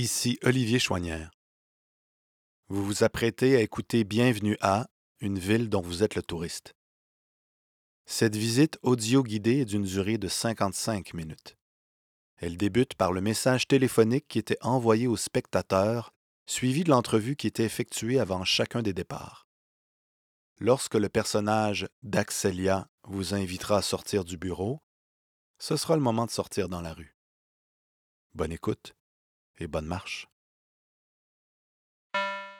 Ici Olivier Chouanière. Vous vous apprêtez à écouter Bienvenue à une ville dont vous êtes le touriste. Cette visite audio-guidée est d'une durée de 55 minutes. Elle débute par le message téléphonique qui était envoyé aux spectateurs, suivi de l'entrevue qui était effectuée avant chacun des départs. Lorsque le personnage d'Axelia vous invitera à sortir du bureau, ce sera le moment de sortir dans la rue. Bonne écoute bonne marche.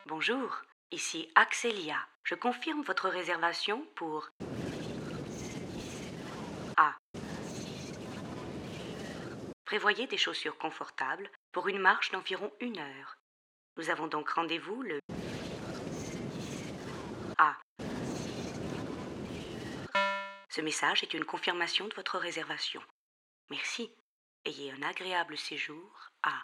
Bonjour, ici Axelia. Je confirme votre réservation pour A. Prévoyez des chaussures confortables pour une marche d'environ une heure. Nous avons donc rendez-vous le A. Ce message est une confirmation de votre réservation. Merci. Ayez un agréable séjour à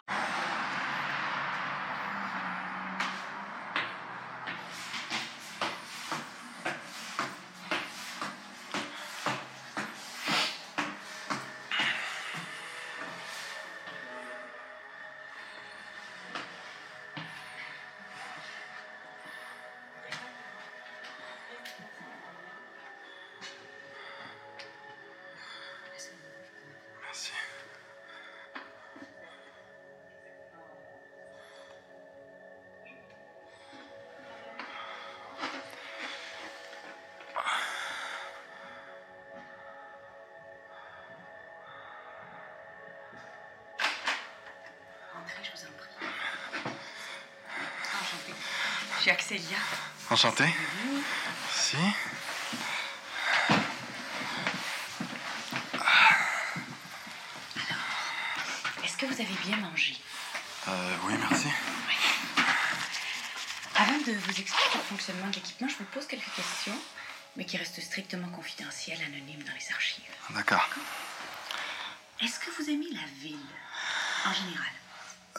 suis Axelia. Enchanté. Merci. Est-ce que vous avez bien mangé? Euh, oui, merci. Avant de vous expliquer le fonctionnement de l'équipement, je vous pose quelques questions, mais qui restent strictement confidentielles, anonymes dans les archives. D'accord. Est-ce que vous aimez la ville, en général?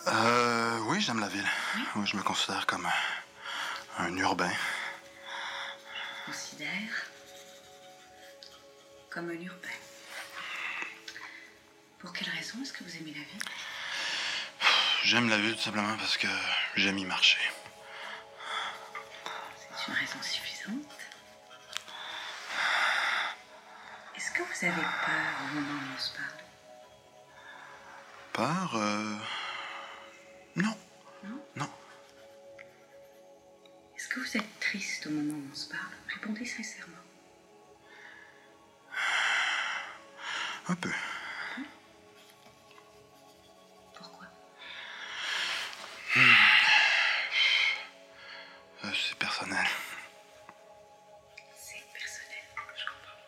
Euh, oui, j'aime la ville. Oui, je me considère comme un, urbain. considère comme un urbain. Pour quelle raison est-ce que vous aimez la ville? J'aime la ville tout simplement parce que j'aime y marcher. C'est une raison suffisante. Est-ce que vous avez peur au moment où on se parle? Peur, euh... Non. Non? Non. Que vous êtes triste au moment où on se parle Répondez sincèrement. Un peu. Pourquoi? Euh, c'est personnel. C'est personnel, je comprends.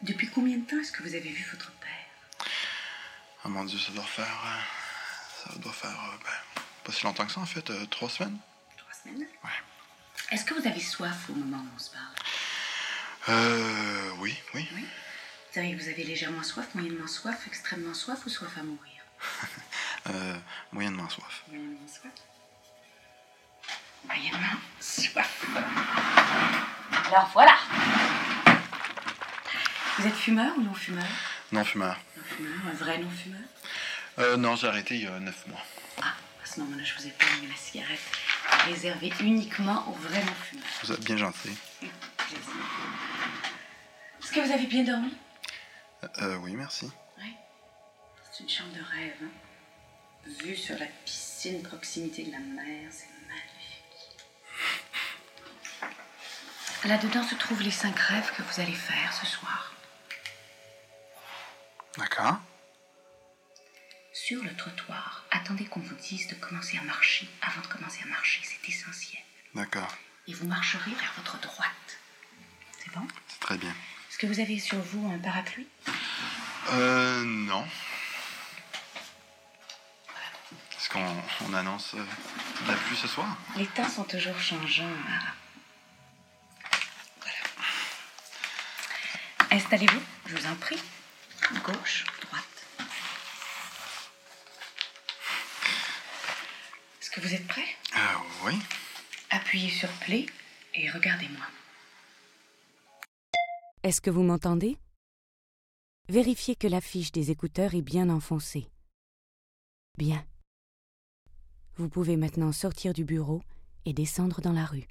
Depuis combien de temps est-ce que vous avez vu votre père? Oh mon Dieu, ça doit faire... euh, ça doit faire... euh, ben, pas si longtemps que ça, en fait. euh, trois semaines? Ouais. Est-ce que vous avez soif au moment où on se parle? Euh... Oui, oui. Oui. Vous savez que vous avez légèrement soif, moyennement soif, extrêmement soif ou soif à mourir? Euh... Moyennement soif. Moyennement soif. Moyennement soif. Alors voilà. Vous êtes fumeur ou non fumeur Non-fumeur. Non fumeur, un vrai non fumeur Euh, non, j'ai arrêté il y a neuf mois. Ah, à ce moment-là, je vous ai pas mis la cigarette réservée uniquement aux vrais non fumeurs. Vous êtes bien gentil. Est-ce que vous avez bien dormi? Euh, euh, oui, merci. Oui. C'est une chambre de rêve. Hein? Vue sur la piscine, proximité de la mer, c'est magnifique. Là-dedans se trouvent les cinq rêves que vous allez faire ce soir. D'accord. Sur le trottoir, attendez qu'on vous dise de commencer à marcher avant de commencer à marcher, c'est essentiel. D'accord. Et vous marcherez vers votre droite. C'est bon? C'est très bien. Est-ce que vous avez sur vous un parapluie? Euh, non. Est-ce qu'on on annonce euh, la pluie ce soir? Les temps sont toujours changeants. hein. Voilà. Installez-vous, je vous en prie. Gauche, droite. Est-ce que vous êtes prêts? Euh, oui. Appuyez sur play et regardez-moi. Est-ce que vous m'entendez? Vérifiez que la fiche des écouteurs est bien enfoncée. Bien. Vous pouvez maintenant sortir du bureau et descendre dans la rue.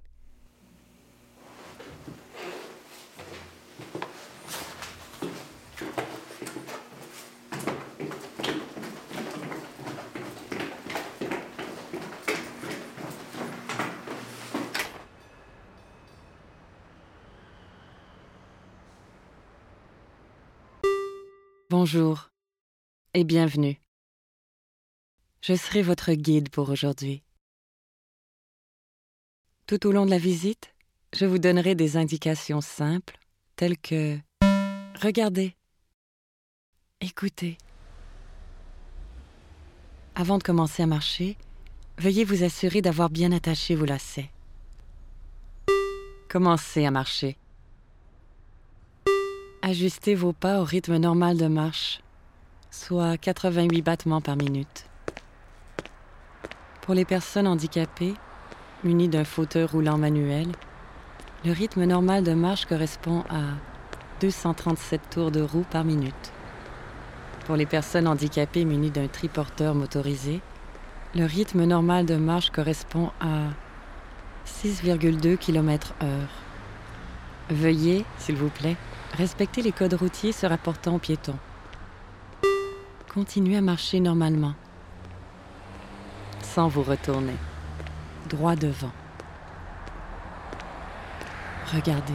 Bonjour et bienvenue. Je serai votre guide pour aujourd'hui. Tout au long de la visite, je vous donnerai des indications simples telles que Regardez, écoutez. Avant de commencer à marcher, veuillez vous assurer d'avoir bien attaché vos lacets. Commencez à marcher. Ajustez vos pas au rythme normal de marche, soit 88 battements par minute. Pour les personnes handicapées, munies d'un fauteuil roulant manuel, le rythme normal de marche correspond à 237 tours de roue par minute. Pour les personnes handicapées munies d'un triporteur motorisé, le rythme normal de marche correspond à 6,2 km/h. Veuillez, s'il vous plaît, respecter les codes routiers se rapportant aux piétons. Continuez à marcher normalement, sans vous retourner, droit devant. Regardez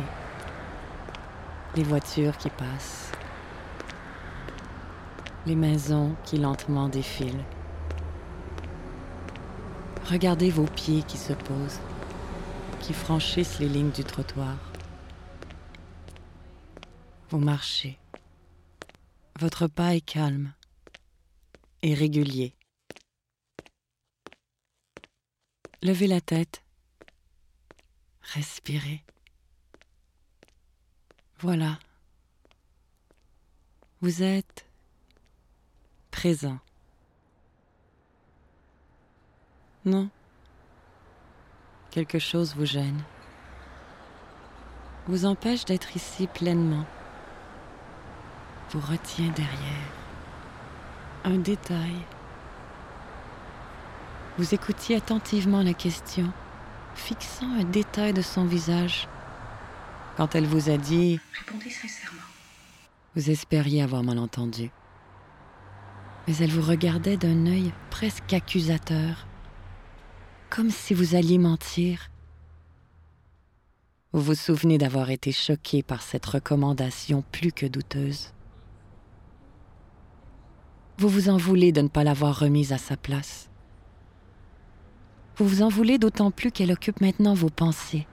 les voitures qui passent, les maisons qui lentement défilent. Regardez vos pieds qui se posent, qui franchissent les lignes du trottoir. Vous marchez. Votre pas est calme et régulier. Levez la tête. Respirez. Voilà. Vous êtes présent. Non. Quelque chose vous gêne. Vous empêche d'être ici pleinement vous retient derrière. Un détail. Vous écoutiez attentivement la question, fixant un détail de son visage. Quand elle vous a dit Répondez sincèrement. Vous espériez avoir mal entendu. Mais elle vous regardait d'un œil presque accusateur, comme si vous alliez mentir. Vous vous souvenez d'avoir été choqué par cette recommandation plus que douteuse. Vous vous en voulez de ne pas l'avoir remise à sa place. Vous vous en voulez d'autant plus qu'elle occupe maintenant vos pensées.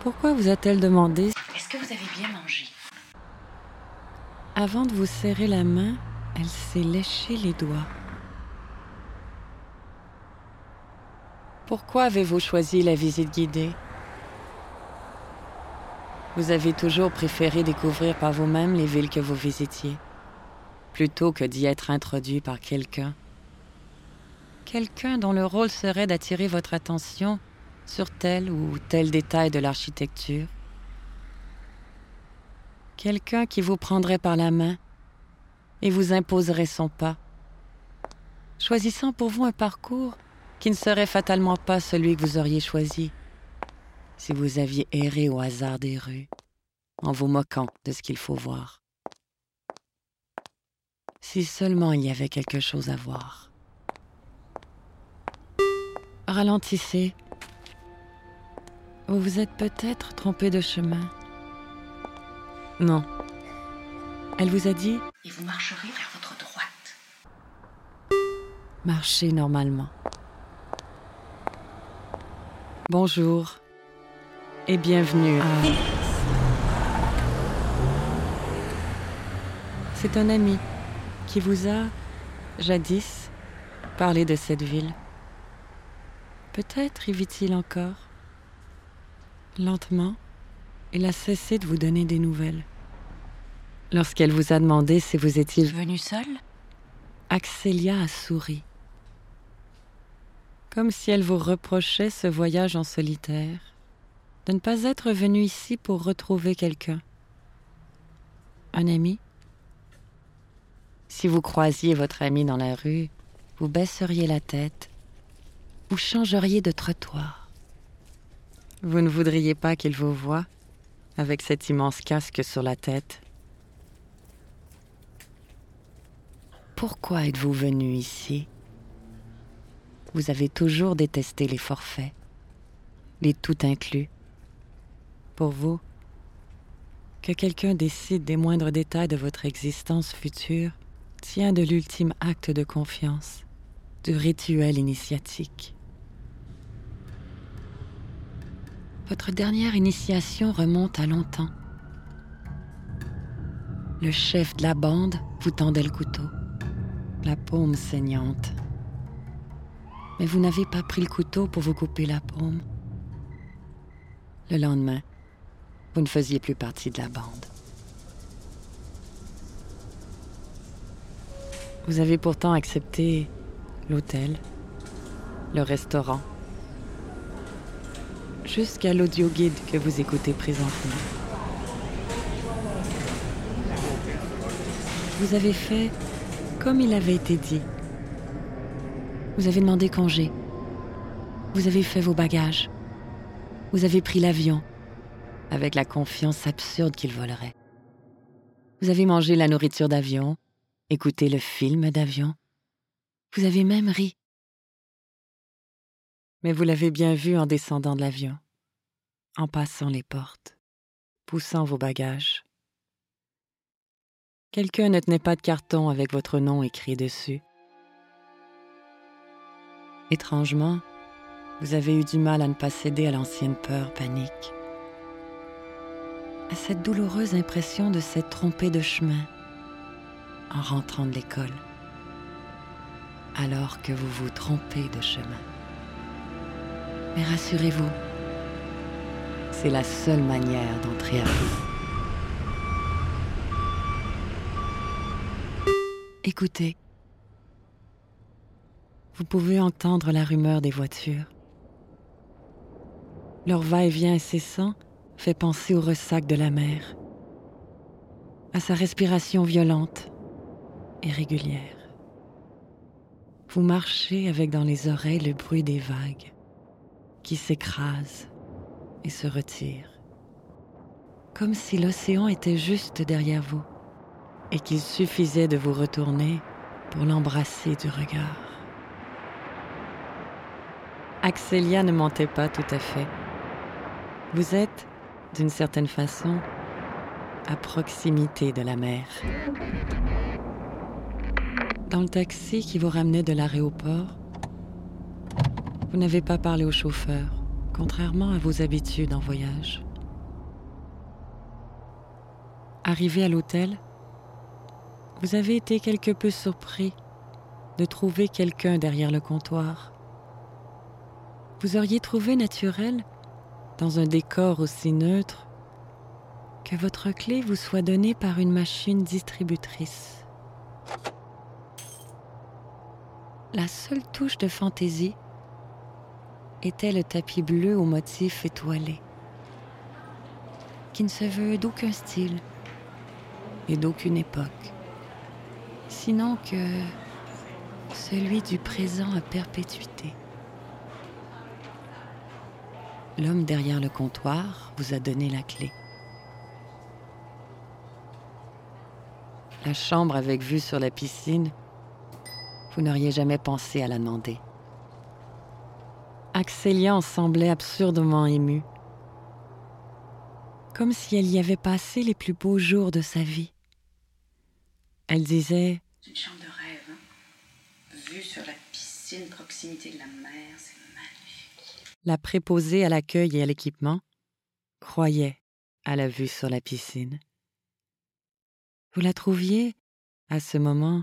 Pourquoi vous a-t-elle demandé Est-ce que vous avez bien mangé? Avant de vous serrer la main, elle s'est léché les doigts. Pourquoi avez-vous choisi la visite guidée? Vous avez toujours préféré découvrir par vous-même les villes que vous visitiez plutôt que d'y être introduit par quelqu'un. Quelqu'un dont le rôle serait d'attirer votre attention sur tel ou tel détail de l'architecture. Quelqu'un qui vous prendrait par la main et vous imposerait son pas, choisissant pour vous un parcours qui ne serait fatalement pas celui que vous auriez choisi si vous aviez erré au hasard des rues, en vous moquant de ce qu'il faut voir. Si seulement il y avait quelque chose à voir. Ralentissez. Vous vous êtes peut-être trompé de chemin. Non. Elle vous a dit Et vous marcherez vers votre droite. marchez normalement. Bonjour et bienvenue à... C'est un ami qui vous a, jadis, parlé de cette ville. Peut-être y vit-il encore. Lentement, il a cessé de vous donner des nouvelles. Lorsqu'elle vous a demandé si vous étiez Venu seul? Axelia a souri. Comme si elle vous reprochait ce voyage en solitaire, de ne pas être venu ici pour retrouver quelqu'un. Un ami Si vous croisiez votre ami dans la rue, vous baisseriez la tête, vous changeriez de trottoir. Vous ne voudriez pas qu'il vous voie avec cet immense casque sur la tête. Pourquoi êtes-vous venu ici? Vous avez toujours détesté les forfaits, les tout inclus. Pour vous, que quelqu'un décide des moindres détails de votre existence future tient de l'ultime acte de confiance, du rituel initiatique. Votre dernière initiation remonte à longtemps. Le chef de la bande vous tendait le couteau, la paume saignante. Mais vous n'avez pas pris le couteau pour vous couper la paume. Le lendemain, vous ne faisiez plus partie de la bande. Vous avez pourtant accepté l'hôtel, le restaurant, jusqu'à l'audio-guide que vous écoutez présentement. Vous avez fait comme il avait été dit. Vous avez demandé congé. Vous avez fait vos bagages. Vous avez pris l'avion avec la confiance absurde qu'il volerait. Vous avez mangé la nourriture d'avion, écouté le film d'avion. Vous avez même ri. Mais vous l'avez bien vu en descendant de l'avion, en passant les portes, poussant vos bagages. Quelqu'un ne tenait pas de carton avec votre nom écrit dessus. Étrangement, vous avez eu du mal à ne pas céder à l'ancienne peur panique à cette douloureuse impression de s'être trompé de chemin en rentrant de l'école, alors que vous vous trompez de chemin. Mais rassurez-vous, c'est la seule manière d'entrer à vous. Écoutez, vous pouvez entendre la rumeur des voitures. Leur va-et-vient incessant fait penser au ressac de la mer, à sa respiration violente et régulière. Vous marchez avec dans les oreilles le bruit des vagues qui s'écrasent et se retirent, comme si l'océan était juste derrière vous et qu'il suffisait de vous retourner pour l'embrasser du regard. Axelia ne mentait pas tout à fait. Vous êtes d'une certaine façon, à proximité de la mer. Dans le taxi qui vous ramenait de l'aéroport, vous n'avez pas parlé au chauffeur, contrairement à vos habitudes en voyage. Arrivé à l'hôtel, vous avez été quelque peu surpris de trouver quelqu'un derrière le comptoir. Vous auriez trouvé naturel dans un décor aussi neutre, que votre clé vous soit donnée par une machine distributrice. La seule touche de fantaisie était le tapis bleu au motif étoilé, qui ne se veut d'aucun style et d'aucune époque, sinon que celui du présent à perpétuité. L'homme derrière le comptoir vous a donné la clé. La chambre avec vue sur la piscine, vous n'auriez jamais pensé à la demander. Axélia semblait absurdement émue, comme si elle y avait passé les plus beaux jours de sa vie. Elle disait Une chambre de rêve, hein? vue sur la piscine, proximité de la mer, c'est la préposée à l'accueil et à l'équipement, croyait à la vue sur la piscine. Vous la trouviez, à ce moment,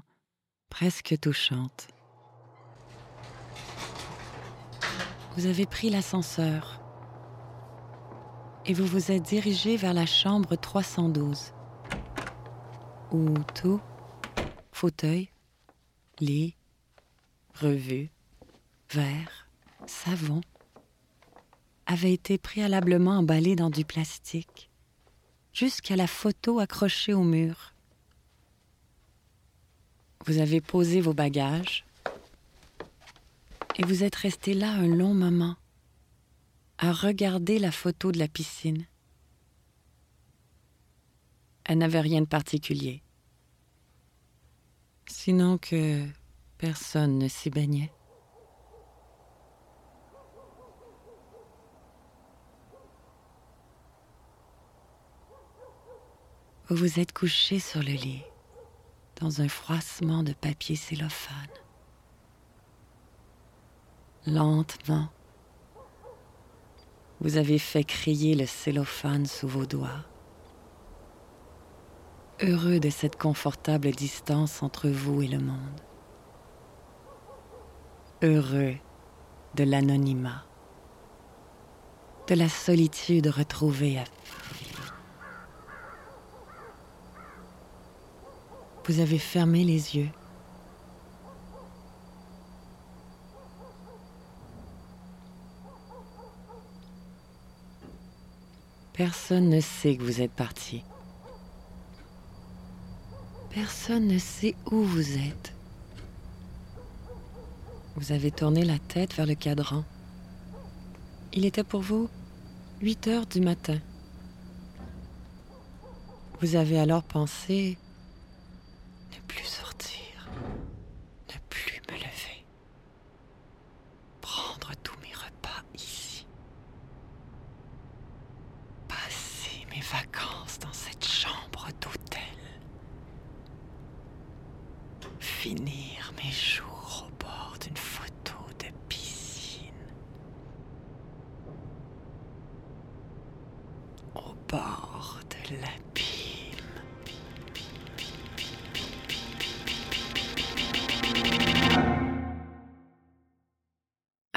presque touchante. Vous avez pris l'ascenseur et vous vous êtes dirigé vers la chambre 312, où tout, fauteuil, lit, revue, verre, savon, avait été préalablement emballé dans du plastique, jusqu'à la photo accrochée au mur. Vous avez posé vos bagages, Et vous êtes resté là un long moment, à regarder la photo de la piscine. Elle n'avait rien de particulier. Sinon que personne ne s'y baignait. Vous vous êtes couché sur le lit, dans un froissement de papier cellophane. Lentement, vous avez fait crier le cellophane sous vos doigts. Heureux de cette confortable distance entre vous et le monde. Heureux de l'anonymat, de la solitude retrouvée à Vous avez fermé les yeux. Personne ne sait que vous êtes parti. Personne ne sait où vous êtes. Vous avez tourné la tête vers le cadran. Il était pour vous 8 heures du matin. Vous avez alors pensé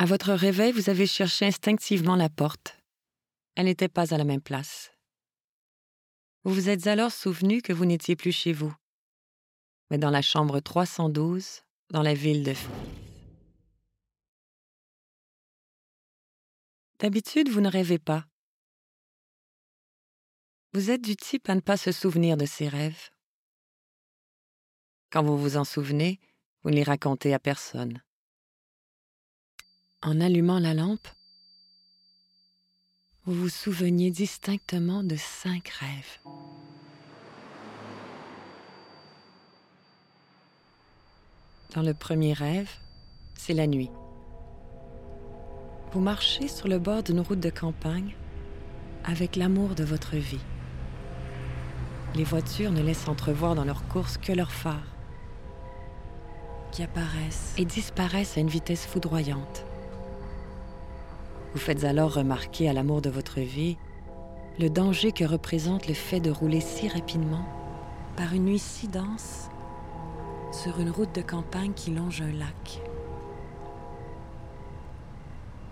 votre réveil, vous avez cherché instinctivement la porte. Elle n'était pas à la même place. Vous vous êtes alors souvenu que vous n'étiez plus chez vous, mais dans la chambre 312, dans la ville de D'habitude, vous ne rêvez pas. Vous êtes du type à ne pas se souvenir de ses rêves. Quand vous vous en souvenez, vous ne les racontez à personne en allumant la lampe, vous vous souveniez distinctement de cinq rêves. Dans le premier rêve, c'est la nuit. Vous marchez sur le bord d'une route de campagne avec l'amour de votre vie. Les voitures ne laissent entrevoir dans leur course que leurs phares, qui apparaissent et disparaissent à une vitesse foudroyante. Vous faites alors remarquer à l'amour de votre vie le danger que représente le fait de rouler si rapidement par une nuit si dense sur une route de campagne qui longe un lac.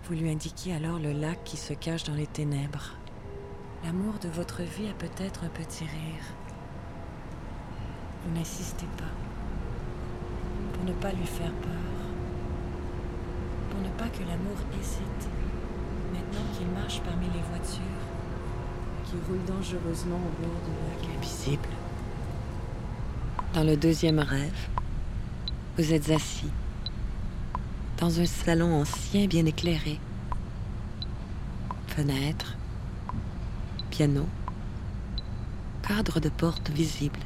Vous lui indiquez alors le lac qui se cache dans les ténèbres. L'amour de votre vie a peut-être un petit rire. Vous n'insistez pas pour ne pas lui faire peur, pour ne pas que l'amour hésite maintenant qu'il marche parmi les voitures qui roulent dangereusement au bord du lac invisible. Dans le deuxième rêve, vous êtes assis dans un salon ancien bien éclairé. Fenêtre, piano, cadre de porte visible.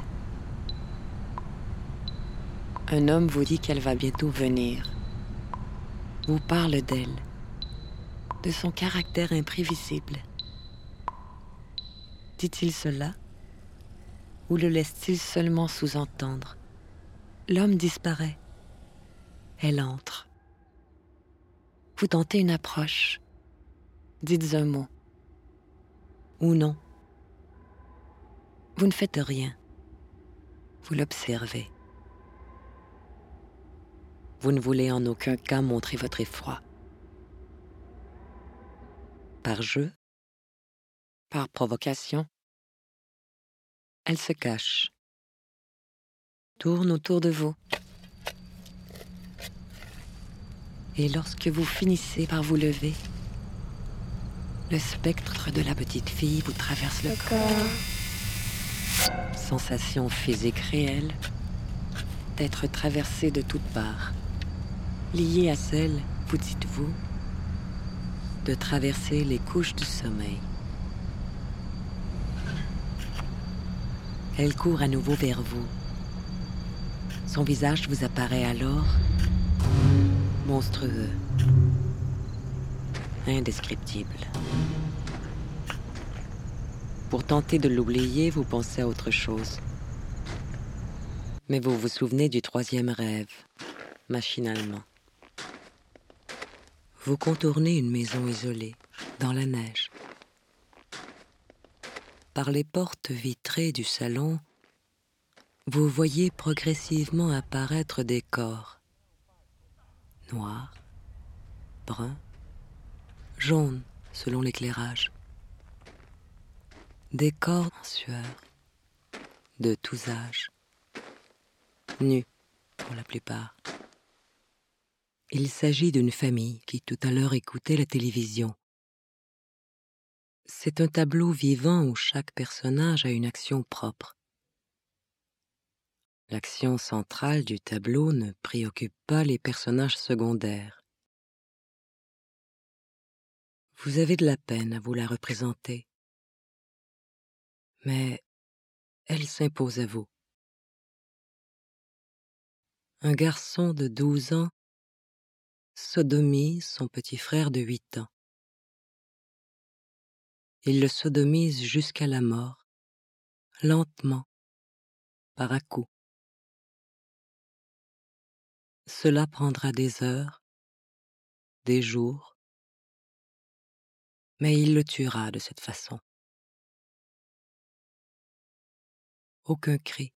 Un homme vous dit qu'elle va bientôt venir. Vous parle d'elle de son caractère imprévisible. Dit-il cela ou le laisse-t-il seulement sous-entendre? L'homme disparaît. Elle entre. Vous tentez une approche. Dites un mot. Ou non. Vous ne faites rien. Vous l'observez. Vous ne voulez en aucun cas montrer votre effroi par jeu, par provocation. Elle se cache, tourne autour de vous. Et lorsque vous finissez par vous lever, le spectre de la petite fille vous traverse le, corps. Sensation physique réelle d'être traversée de toutes parts, liée à celle vous dites-vous, traverser les couches du sommeil. Elle court à nouveau vers vous. Son visage vous apparaît alors monstrueux, indescriptible. Pour tenter de l'oublier, vous pensez à autre chose. Mais vous vous souvenez du troisième rêve, machinalement. Vous contournez une maison isolée, dans la neige. Par les portes vitrées du salon, vous voyez progressivement apparaître des corps. Noirs, bruns, jaunes selon l'éclairage des corps en sueur, de tous âges, nus pour la plupart. Il s'agit d'une famille qui tout à l'heure écoutait la télévision. C'est un tableau vivant où chaque personnage a une action propre. L'action centrale du tableau ne préoccupe pas les personnages secondaires. Vous avez de la peine à vous la représenter mais elle s'impose à vous. Un garçon de douze ans sodomise son petit frère de huit ans. Il le sodomise jusqu'à la mort, lentement, par à coups. Cela prendra des heures, des jours, mais il le tuera de cette façon. aucun cri,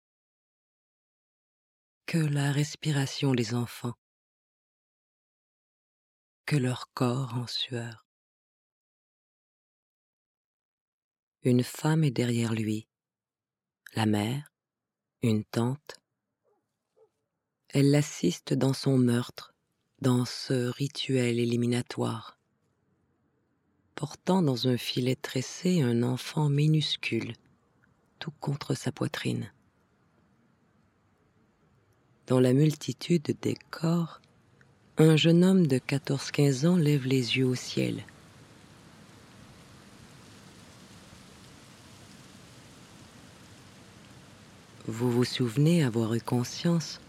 que la respiration des enfants, que leur corps en sueur. Une femme est derrière lui, la mère, une tante. Elle l'assiste dans son meurtre, dans ce rituel éliminatoire, portant dans un filet tressé un enfant minuscule contre sa poitrine. Dans la multitude des corps, un jeune homme de 14-15 ans lève les yeux au ciel. Vous vous souvenez avoir eu conscience,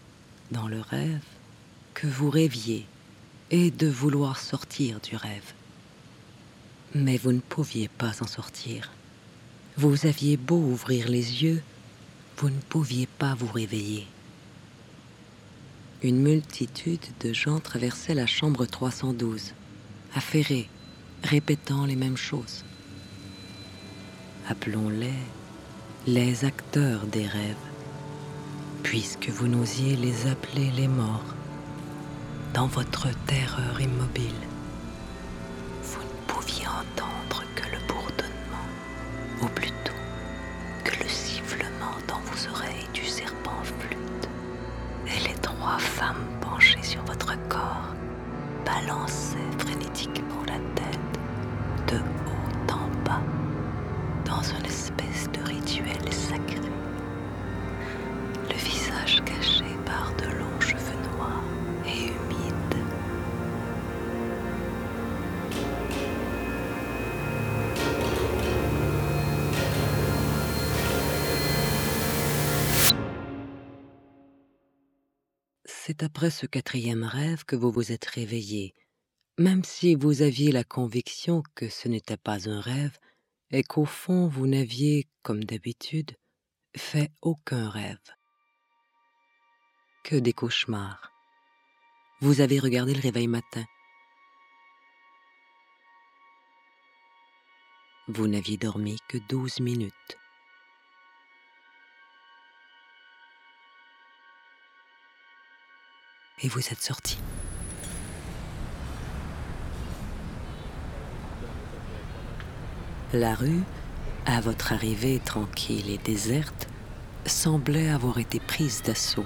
dans le rêve, que vous rêviez et de vouloir sortir du rêve. Mais vous ne pouviez pas en sortir. Vous aviez beau ouvrir les yeux, vous ne pouviez pas vous réveiller. Une multitude de gens traversaient la chambre 312, affairés, répétant les mêmes choses. Appelons-les les acteurs des rêves, puisque vous n'osiez les appeler les morts, dans votre terreur immobile. Corps balançaient frénétiquement la tête de C'est après ce quatrième rêve que vous vous êtes réveillé, même si vous aviez la conviction que ce n'était pas un rêve et qu'au fond vous n'aviez, comme d'habitude, fait aucun rêve. Que des cauchemars. Vous avez regardé le réveil matin. Vous n'aviez dormi que douze minutes. Et vous êtes sorti. La rue, à votre arrivée tranquille et déserte, semblait avoir été prise d'assaut.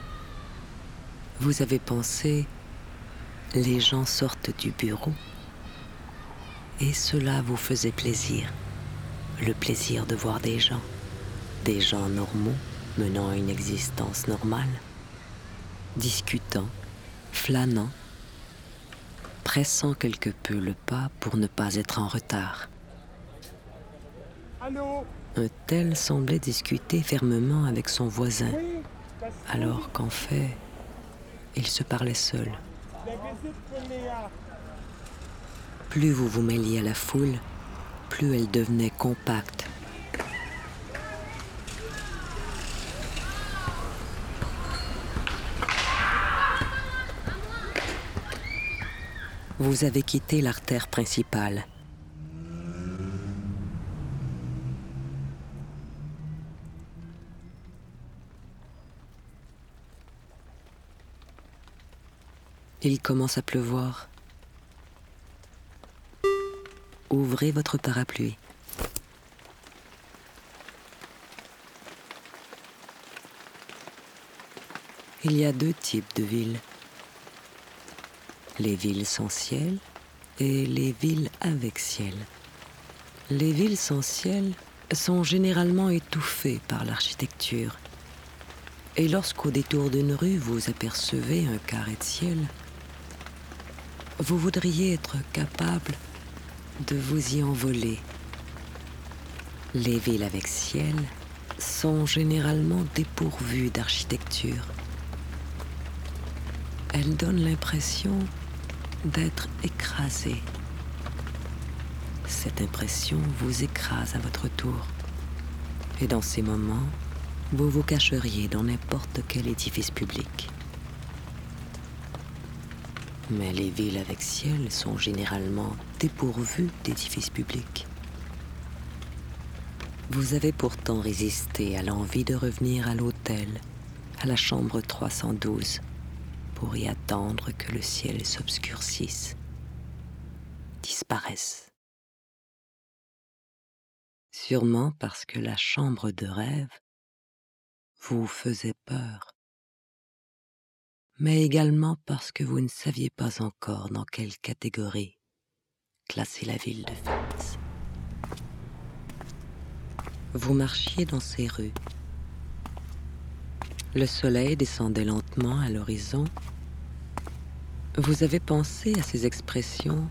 Vous avez pensé, les gens sortent du bureau, et cela vous faisait plaisir, le plaisir de voir des gens, des gens normaux menant une existence normale, discutant, flânant, pressant quelque peu le pas pour ne pas être en retard. Un tel semblait discuter fermement avec son voisin, alors qu'en fait, il se parlait seul. Plus vous vous mêliez à la foule, plus elle devenait compacte. Vous avez quitté l'artère principale. Il commence à pleuvoir. Ouvrez votre parapluie. Il y a deux types de villes. Les villes sans ciel et les villes avec ciel. Les villes sans ciel sont généralement étouffées par l'architecture. Et lorsqu'au détour d'une rue vous apercevez un carré de ciel, vous voudriez être capable de vous y envoler. Les villes avec ciel sont généralement dépourvues d'architecture. Elles donnent l'impression d'être écrasées. Cette impression vous écrase à votre tour. Et dans ces moments, vous vous cacheriez dans n'importe quel édifice public. Mais les villes avec ciel sont généralement dépourvues d'édifices publics. Vous avez pourtant résisté à l'envie de revenir à l'hôtel, à la chambre 312, pour y attendre que le ciel s'obscurcisse, disparaisse. Sûrement parce que la chambre de rêve vous faisait peur mais également parce que vous ne saviez pas encore dans quelle catégorie classer la ville de Fès. Vous marchiez dans ces rues. Le soleil descendait lentement à l'horizon. Vous avez pensé à ces expressions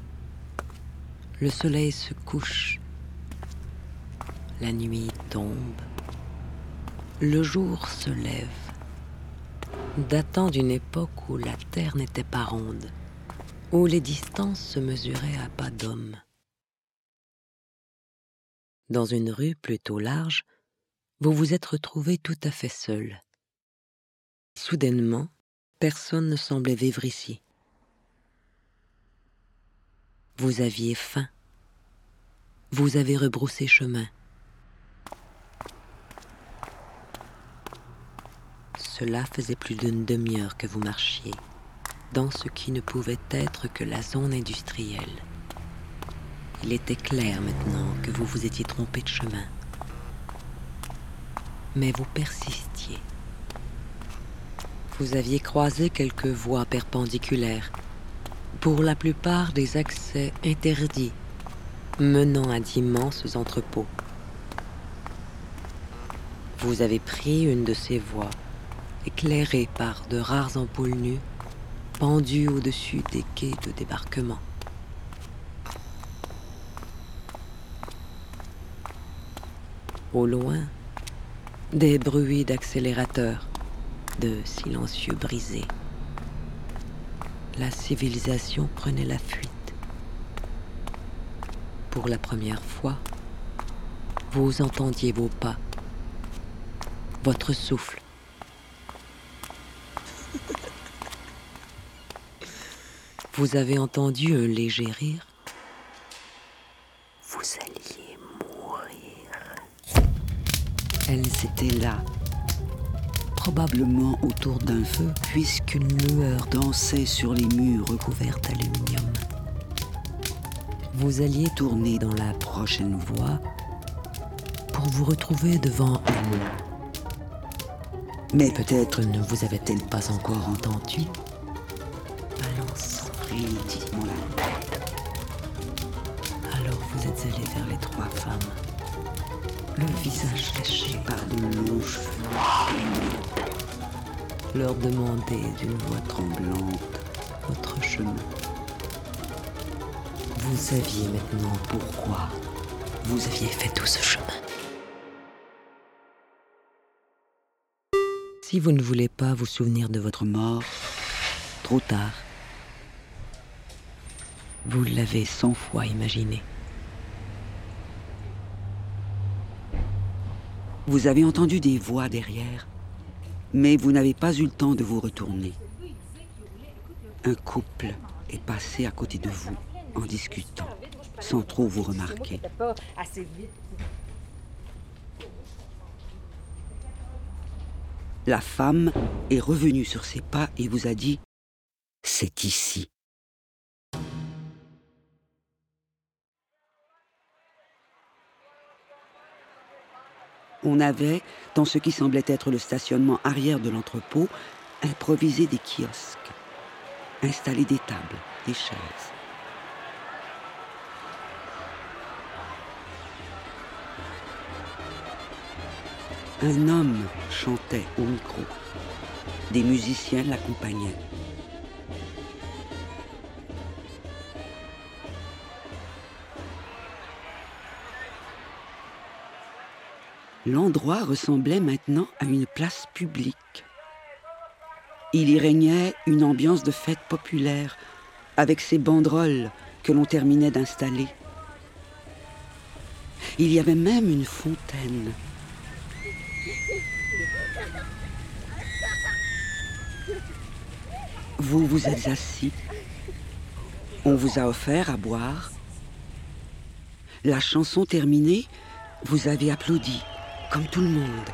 Le soleil se couche, la nuit tombe, le jour se lève datant d'une époque où la Terre n'était pas ronde, où les distances se mesuraient à pas d'homme. Dans une rue plutôt large, vous vous êtes retrouvé tout à fait seul. Soudainement, personne ne semblait vivre ici. Vous aviez faim. Vous avez rebroussé chemin. Cela faisait plus d'une demi-heure que vous marchiez, dans ce qui ne pouvait être que la zone industrielle. Il était clair maintenant que vous vous étiez trompé de chemin. Mais vous persistiez. Vous aviez croisé quelques voies perpendiculaires, pour la plupart des accès interdits, menant à d'immenses entrepôts. Vous avez pris une de ces voies éclairé par de rares ampoules nues pendues au-dessus des quais de débarquement. Au loin, des bruits d'accélérateurs, de silencieux brisés. La civilisation prenait la fuite. Pour la première fois, vous entendiez vos pas, votre souffle Vous avez entendu un léger rire Vous alliez mourir. Elles étaient là, probablement autour d'un feu, puisqu'une lueur dansait sur les murs recouverts d'aluminium. Vous alliez tourner dans la prochaine voie pour vous retrouver devant elles. Mais peut-être ne vous avait-elle pas encore entendu alors vous êtes allé vers les trois femmes, le visage caché par de longs cheveux. Leur demander d'une voix tremblante votre chemin. vous saviez maintenant pourquoi vous aviez fait tout ce chemin. Si vous ne voulez pas vous souvenir de votre mort, trop tard. Vous l'avez cent fois imaginé. Vous avez entendu des voix derrière, mais vous n'avez pas eu le temps de vous retourner. Un couple est passé à côté de vous en discutant, sans trop vous remarquer. La femme est revenue sur ses pas et vous a dit ⁇ C'est ici ⁇ On avait, dans ce qui semblait être le stationnement arrière de l'entrepôt, improvisé des kiosques, installé des tables, des chaises. Un homme chantait au micro. Des musiciens l'accompagnaient. L'endroit ressemblait maintenant à une place publique. Il y régnait une ambiance de fête populaire, avec ces banderoles que l'on terminait d'installer. Il y avait même une fontaine. Vous vous êtes assis. On vous a offert à boire. La chanson terminée, vous avez applaudi, comme tout le monde.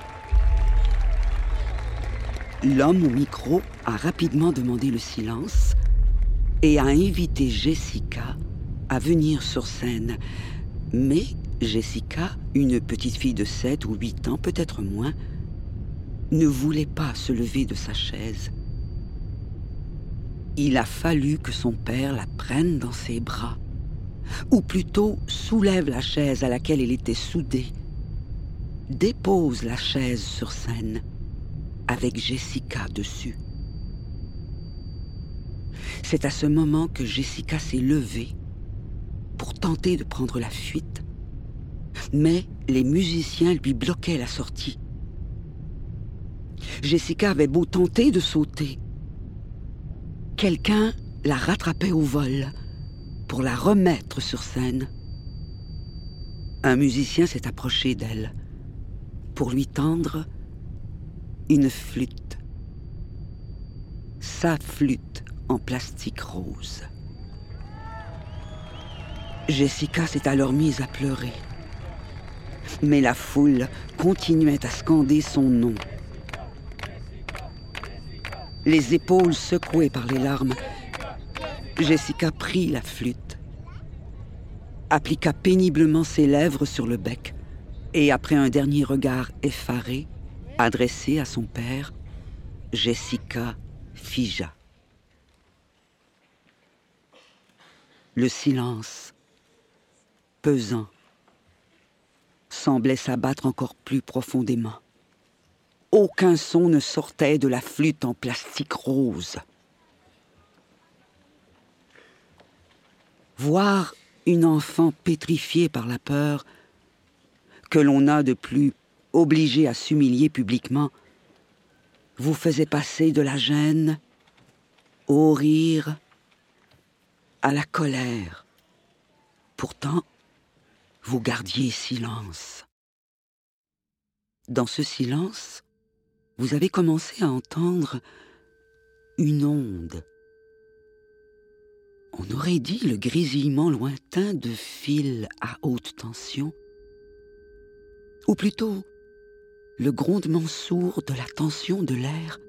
L'homme au micro a rapidement demandé le silence et a invité Jessica à venir sur scène. Mais Jessica, une petite fille de 7 ou 8 ans, peut-être moins, ne voulait pas se lever de sa chaise. Il a fallu que son père la prenne dans ses bras, ou plutôt soulève la chaise à laquelle elle était soudée, dépose la chaise sur scène, avec Jessica dessus. C'est à ce moment que Jessica s'est levée pour tenter de prendre la fuite, mais les musiciens lui bloquaient la sortie. Jessica avait beau tenter de sauter, quelqu'un la rattrapait au vol pour la remettre sur scène. Un musicien s'est approché d'elle pour lui tendre une flûte. Sa flûte en plastique rose. Jessica s'est alors mise à pleurer. Mais la foule continuait à scander son nom les épaules secouées par les larmes, Jessica prit la flûte, appliqua péniblement ses lèvres sur le bec, et après un dernier regard effaré, adressé à son père, Jessica figea. Le silence, pesant, semblait s'abattre encore plus profondément. Aucun son ne sortait de la flûte en plastique rose. Voir une enfant pétrifiée par la peur, que l'on a de plus obligée à s'humilier publiquement, vous faisait passer de la gêne au rire, à la colère. Pourtant, vous gardiez silence. Dans ce silence, vous avez commencé à entendre une onde. On aurait dit le grésillement lointain de fils à haute tension, ou plutôt le grondement sourd de la tension de l'air,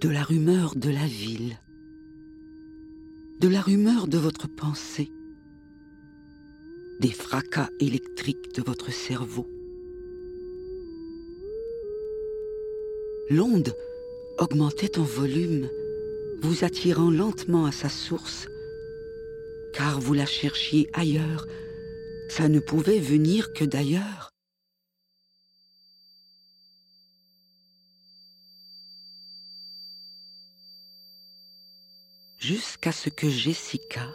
de la rumeur de la ville, de la rumeur de votre pensée, des fracas électriques de votre cerveau. L'onde augmentait en volume, vous attirant lentement à sa source, car vous la cherchiez ailleurs, ça ne pouvait venir que d'ailleurs. Jusqu'à ce que Jessica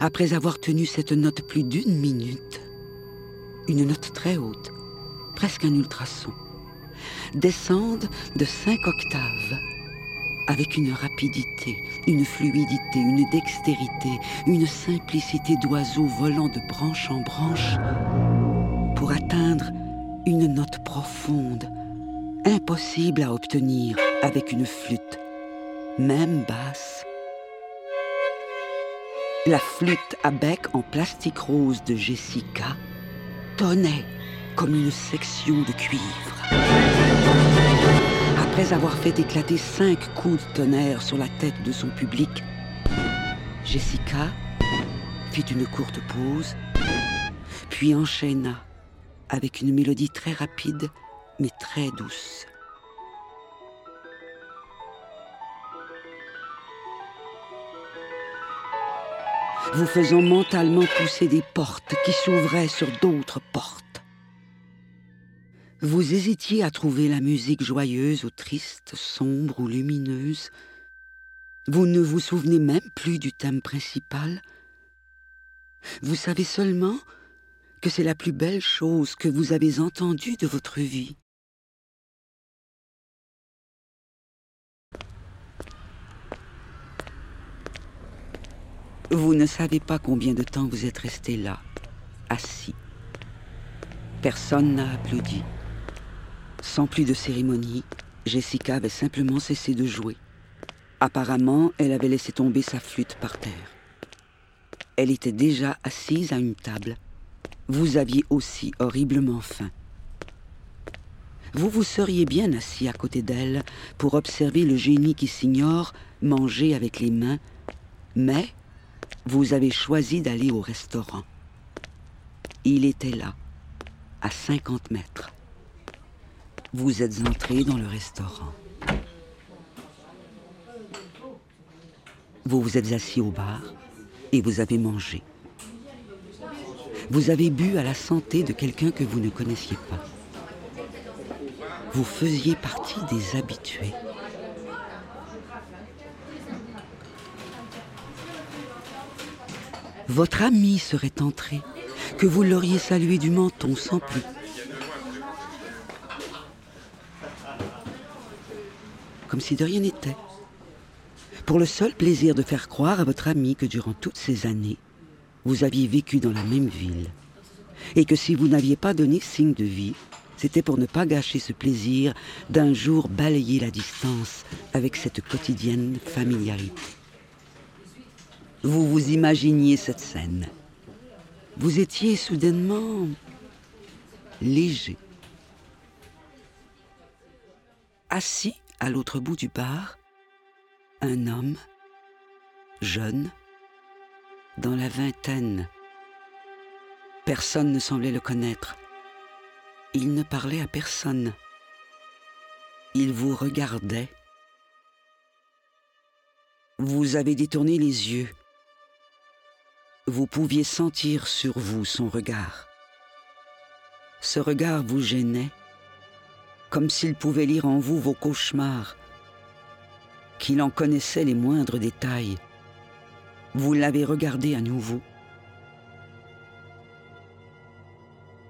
après avoir tenu cette note plus d'une minute, une note très haute, presque un ultrason, descendent de cinq octaves avec une rapidité, une fluidité, une dextérité, une simplicité d'oiseau volant de branche en branche pour atteindre une note profonde, impossible à obtenir avec une flûte, même basse. La flûte à bec en plastique rose de Jessica tonnait comme une section de cuivre. Après avoir fait éclater cinq coups de tonnerre sur la tête de son public, Jessica fit une courte pause, puis enchaîna avec une mélodie très rapide mais très douce. vous faisant mentalement pousser des portes qui s'ouvraient sur d'autres portes. Vous hésitiez à trouver la musique joyeuse ou triste, sombre ou lumineuse. Vous ne vous souvenez même plus du thème principal. Vous savez seulement que c'est la plus belle chose que vous avez entendue de votre vie. Vous ne savez pas combien de temps vous êtes resté là, assis. Personne n'a applaudi. Sans plus de cérémonie, Jessica avait simplement cessé de jouer. Apparemment, elle avait laissé tomber sa flûte par terre. Elle était déjà assise à une table. Vous aviez aussi horriblement faim. Vous vous seriez bien assis à côté d'elle pour observer le génie qui s'ignore manger avec les mains, mais vous avez choisi d'aller au restaurant. Il était là, à 50 mètres. Vous êtes entré dans le restaurant. Vous vous êtes assis au bar et vous avez mangé. Vous avez bu à la santé de quelqu'un que vous ne connaissiez pas. Vous faisiez partie des habitués. votre ami serait entré, que vous l'auriez salué du menton sans plus. Comme si de rien n'était. Pour le seul plaisir de faire croire à votre ami que durant toutes ces années, vous aviez vécu dans la même ville. Et que si vous n'aviez pas donné signe de vie, c'était pour ne pas gâcher ce plaisir d'un jour balayer la distance avec cette quotidienne familiarité. Vous vous imaginiez cette scène. Vous étiez soudainement léger. Assis à l'autre bout du bar, un homme, jeune, dans la vingtaine. Personne ne semblait le connaître. Il ne parlait à personne. Il vous regardait. Vous avez détourné les yeux vous pouviez sentir sur vous son regard. Ce regard vous gênait, comme s'il pouvait lire en vous vos cauchemars, qu'il en connaissait les moindres détails. Vous l'avez regardé à nouveau.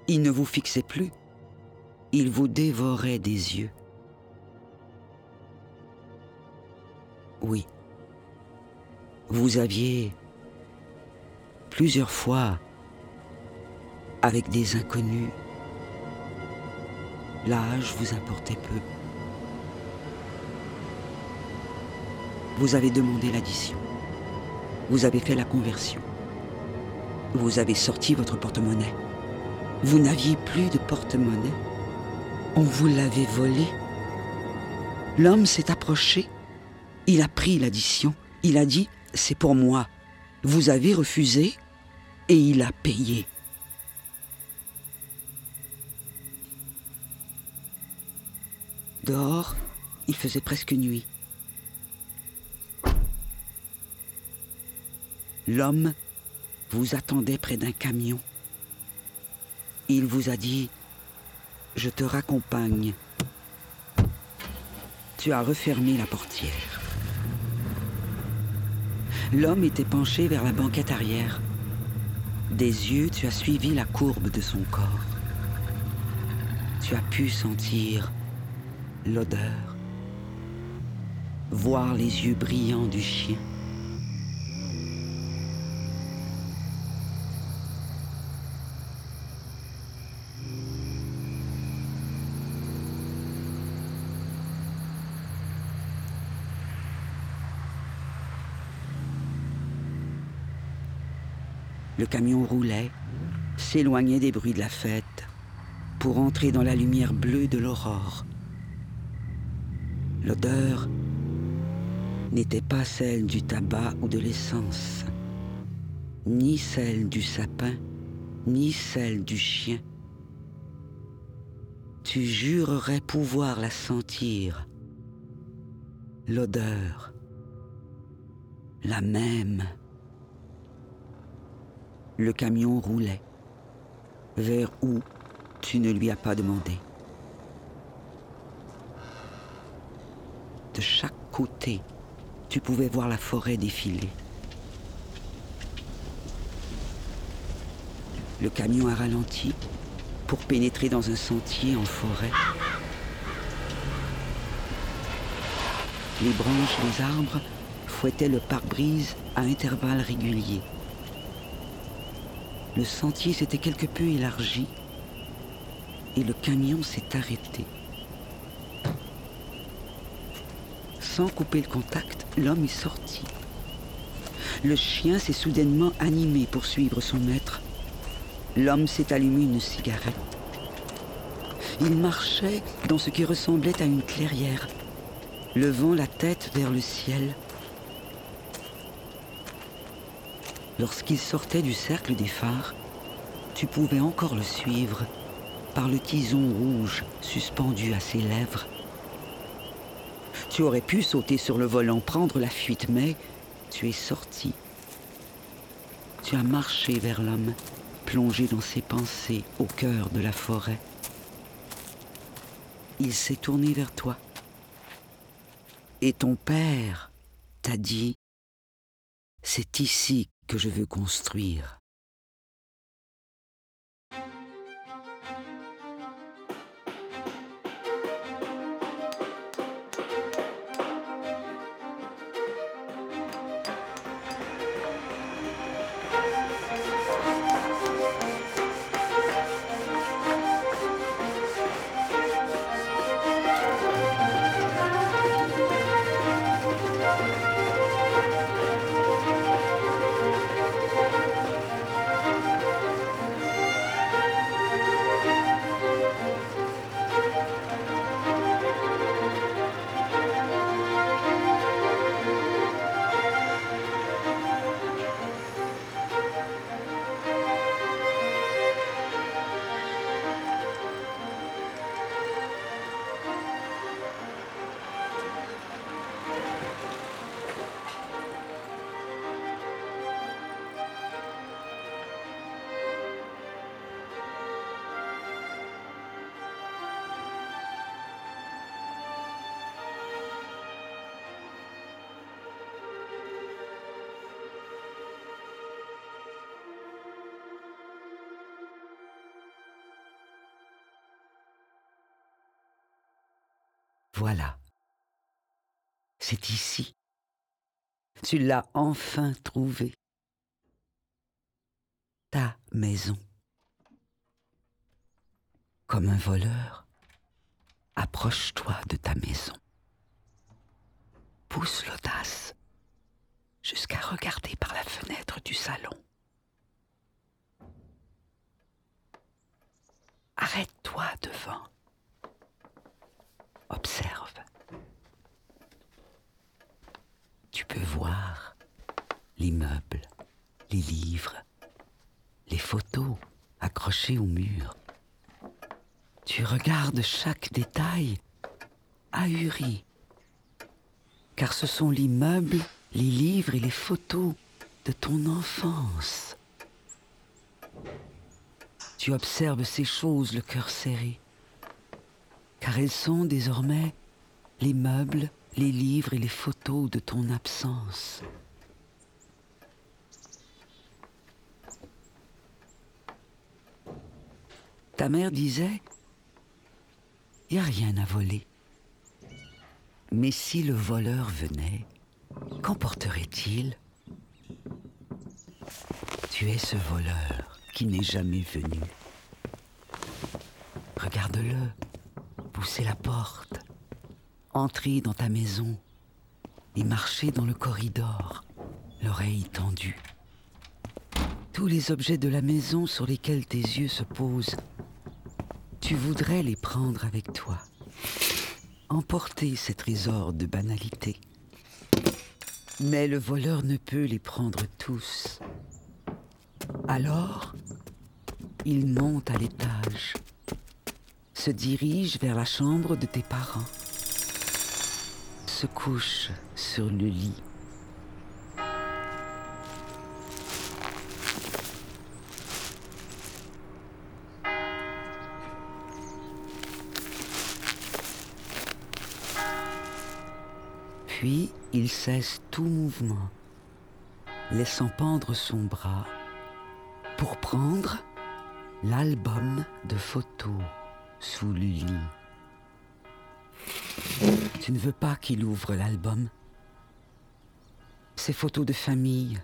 Il ne vous fixait plus, il vous dévorait des yeux. Oui, vous aviez plusieurs fois avec des inconnus. L'âge vous importait peu. Vous avez demandé l'addition. Vous avez fait la conversion. Vous avez sorti votre porte-monnaie. Vous n'aviez plus de porte-monnaie. On vous l'avait volé. L'homme s'est approché. Il a pris l'addition. Il a dit, c'est pour moi. Vous avez refusé et il a payé. Dehors, il faisait presque nuit. L'homme vous attendait près d'un camion. Il vous a dit ⁇ Je te raccompagne ⁇ Tu as refermé la portière. L'homme était penché vers la banquette arrière. Des yeux, tu as suivi la courbe de son corps. Tu as pu sentir l'odeur, voir les yeux brillants du chien. Le camion roulait, s'éloignait des bruits de la fête, pour entrer dans la lumière bleue de l'aurore. L'odeur n'était pas celle du tabac ou de l'essence, ni celle du sapin, ni celle du chien. Tu jurerais pouvoir la sentir, l'odeur, la même le camion roulait. Vers où tu ne lui as pas demandé? De chaque côté, tu pouvais voir la forêt défiler. Le camion a ralenti pour pénétrer dans un sentier en forêt. Les branches des arbres fouettaient le pare-brise à intervalles réguliers le sentier s'était quelque peu élargi et le camion s'est arrêté. Sans couper le contact, l'homme est sorti. Le chien s'est soudainement animé pour suivre son maître. L'homme s'est allumé une cigarette. Il marchait dans ce qui ressemblait à une clairière, levant la tête vers le ciel Lorsqu'il sortait du cercle des phares, tu pouvais encore le suivre par le tison rouge suspendu à ses lèvres. Tu aurais pu sauter sur le volant, prendre la fuite, mais tu es sorti. Tu as marché vers l'homme, plongé dans ses pensées au cœur de la forêt. Il s'est tourné vers toi. Et ton père t'a dit, c'est ici que je veux construire. Voilà. C'est ici. Tu l'as enfin trouvé. Ta maison. Comme un voleur, approche-toi de ta maison. Pousse l'audace jusqu'à regarder par la fenêtre du salon. Arrête-toi devant observe. Tu peux voir l'immeuble, les livres, les photos au mur. Tu regardes chaque détail ahuri, car ce sont l'immeuble, les livres et les photos de ton enfance. Tu observes ces choses, le cœur serré car elles sont désormais les meubles, les livres et les photos de ton absence. Ta mère disait, il n'y a rien à voler. Mais si le voleur venait, qu'emporterait-il? Tu es ce voleur qui n'est jamais venu. Regarde-le, pousser la porte, entrer dans ta maison et marcher dans le corridor, l'oreille tendue. Tous les objets de la maison sur lesquels tes yeux se posent, tu voudrais les prendre avec toi, emporter ces trésors de banalité. Mais le voleur ne peut les prendre tous. Alors, il monte à l'étage, se dirige vers la chambre de tes parents, se couche sur le lit. Puis il cesse tout mouvement, laissant pendre son bras pour prendre l'album de photos sous le lit. Tu ne veux pas qu'il ouvre l'album? Ces photos de famille,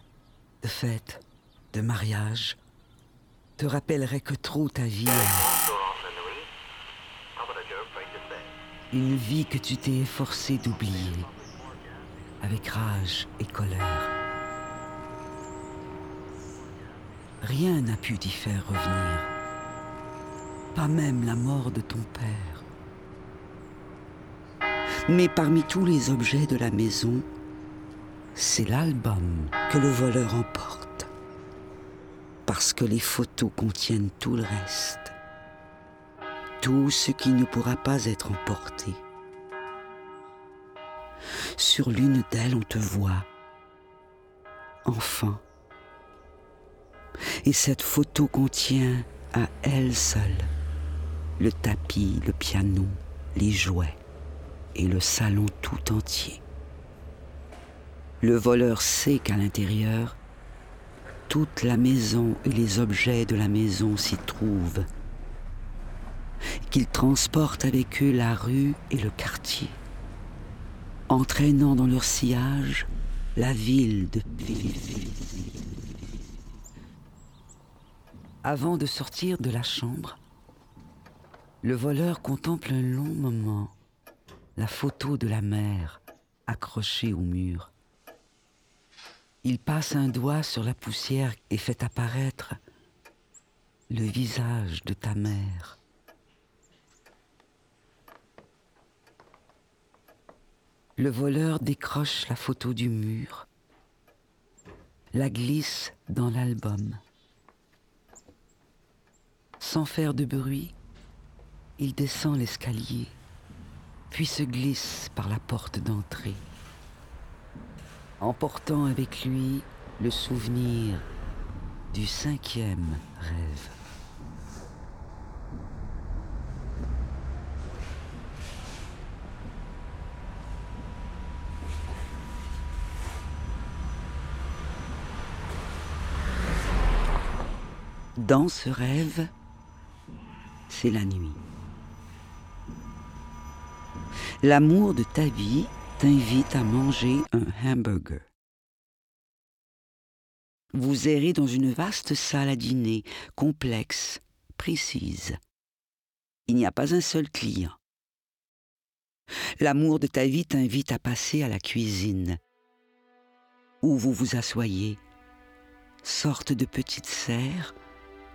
de fête, de mariage, te rappelleraient que trop ta vie. Une vie que tu t'es efforcé d'oublier, avec rage et colère. Rien n'a pu t'y faire revenir, pas même la mort de ton père. Mais parmi tous les objets de la maison, c'est l'album que le voleur emporte. Parce que les photos contiennent tout le reste. Tout ce qui ne pourra pas être emporté. Sur l'une d'elles, on te voit, enfant. Et cette photo contient à elle seule le tapis, le piano, les jouets et le salon tout entier. Le voleur sait qu'à l'intérieur, toute la maison et les objets de la maison s'y trouvent, qu'il transporte avec eux la rue et le quartier, entraînant dans leur sillage la ville de Avant de sortir de la chambre, le voleur contemple un long moment la photo de la mère accrochée au mur. Il passe un doigt sur la poussière et fait apparaître le visage de ta mère. Le voleur décroche la photo du mur, la glisse dans l'album. Sans faire de bruit, il descend l'escalier puis se glisse par la porte d'entrée, emportant avec lui le souvenir du cinquième rêve. Dans ce rêve, c'est la nuit. L'amour de ta vie t'invite à manger un hamburger. Vous errez dans une vaste salle à dîner, complexe, précise. Il n'y a pas un seul client. L'amour de ta vie t'invite à passer à la cuisine, où vous vous asseyez, sorte de petite serre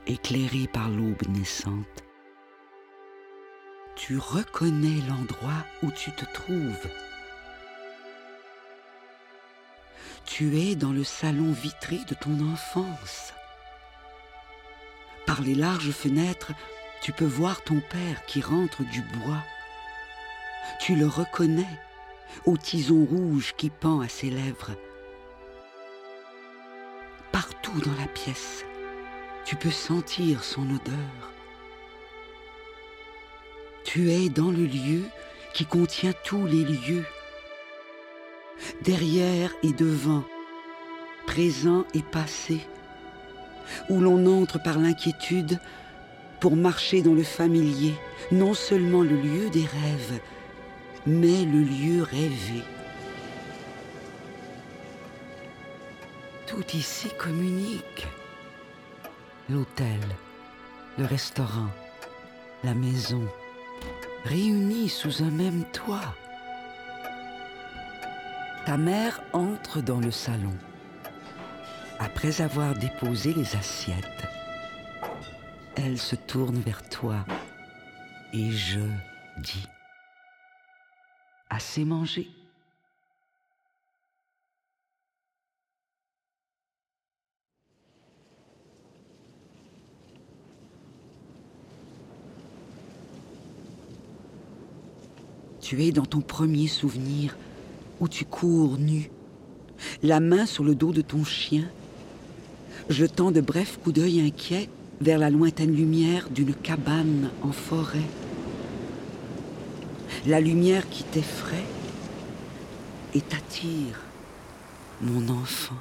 éclairée par l'aube naissante tu reconnais l'endroit où tu te trouves. Tu es dans le salon vitré de ton enfance. Par les larges fenêtres, tu peux voir ton père qui rentre du bois. Tu le reconnais au tison rouge qui pend à ses lèvres. Partout dans la pièce, tu peux sentir son odeur. Tu es dans le lieu qui contient tous les lieux, derrière et devant, présent et passé, où l'on entre par l'inquiétude pour marcher dans le familier, non seulement le lieu des rêves, mais le lieu rêvé. Tout ici communique. L'hôtel, le restaurant, la maison, réunis sous un même toit. Ta mère entre dans le salon. Après avoir déposé les assiettes, elle se tourne vers toi et je dis Assez mangé Tu es dans ton premier souvenir où tu cours nu, la main sur le dos de ton chien, jetant de brefs coups d'œil inquiets vers la lointaine lumière d'une cabane en forêt. La lumière qui t'effraie et t'attire, mon enfant.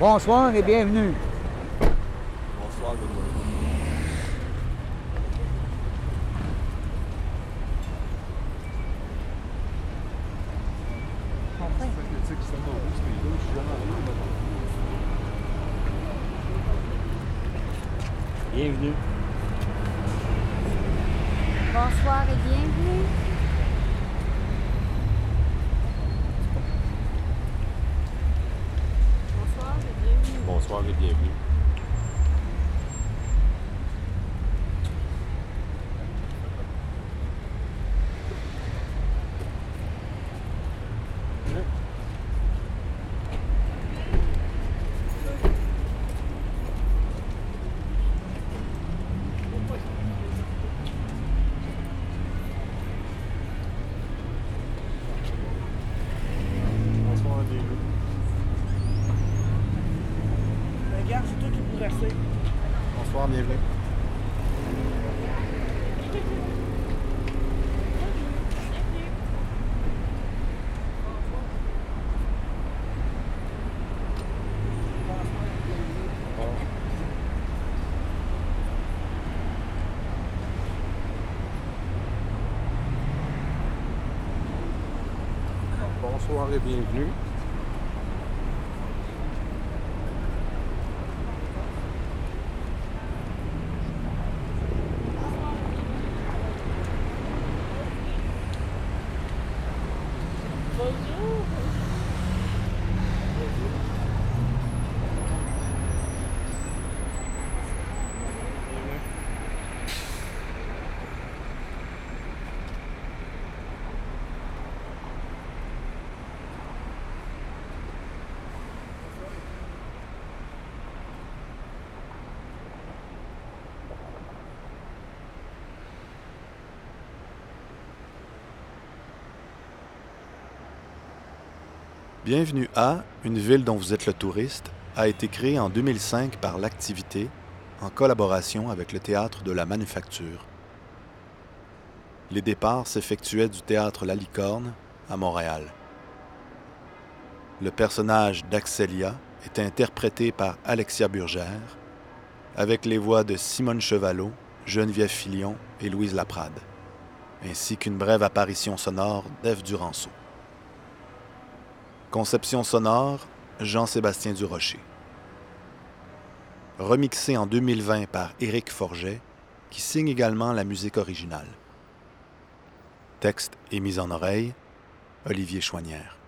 Bonsoir et bienvenue. Bonsoir, Bienvenue. Bonsoir et bienvenue. Bonsoir et bienvenue. Bonsoir, bienvenue. Bonsoir bienvenue. Bienvenue à Une ville dont vous êtes le touriste a été créée en 2005 par l'activité en collaboration avec le théâtre de la Manufacture. Les départs s'effectuaient du théâtre La Licorne à Montréal. Le personnage d'Axelia est interprété par Alexia Burgère avec les voix de Simone Chevalot, Geneviève Filion et Louise Laprade, ainsi qu'une brève apparition sonore d'Ève Duranceau. Conception sonore, Jean-Sébastien Durocher. Remixé en 2020 par Éric Forget, qui signe également la musique originale. Texte et mise en oreille, Olivier Chouanière.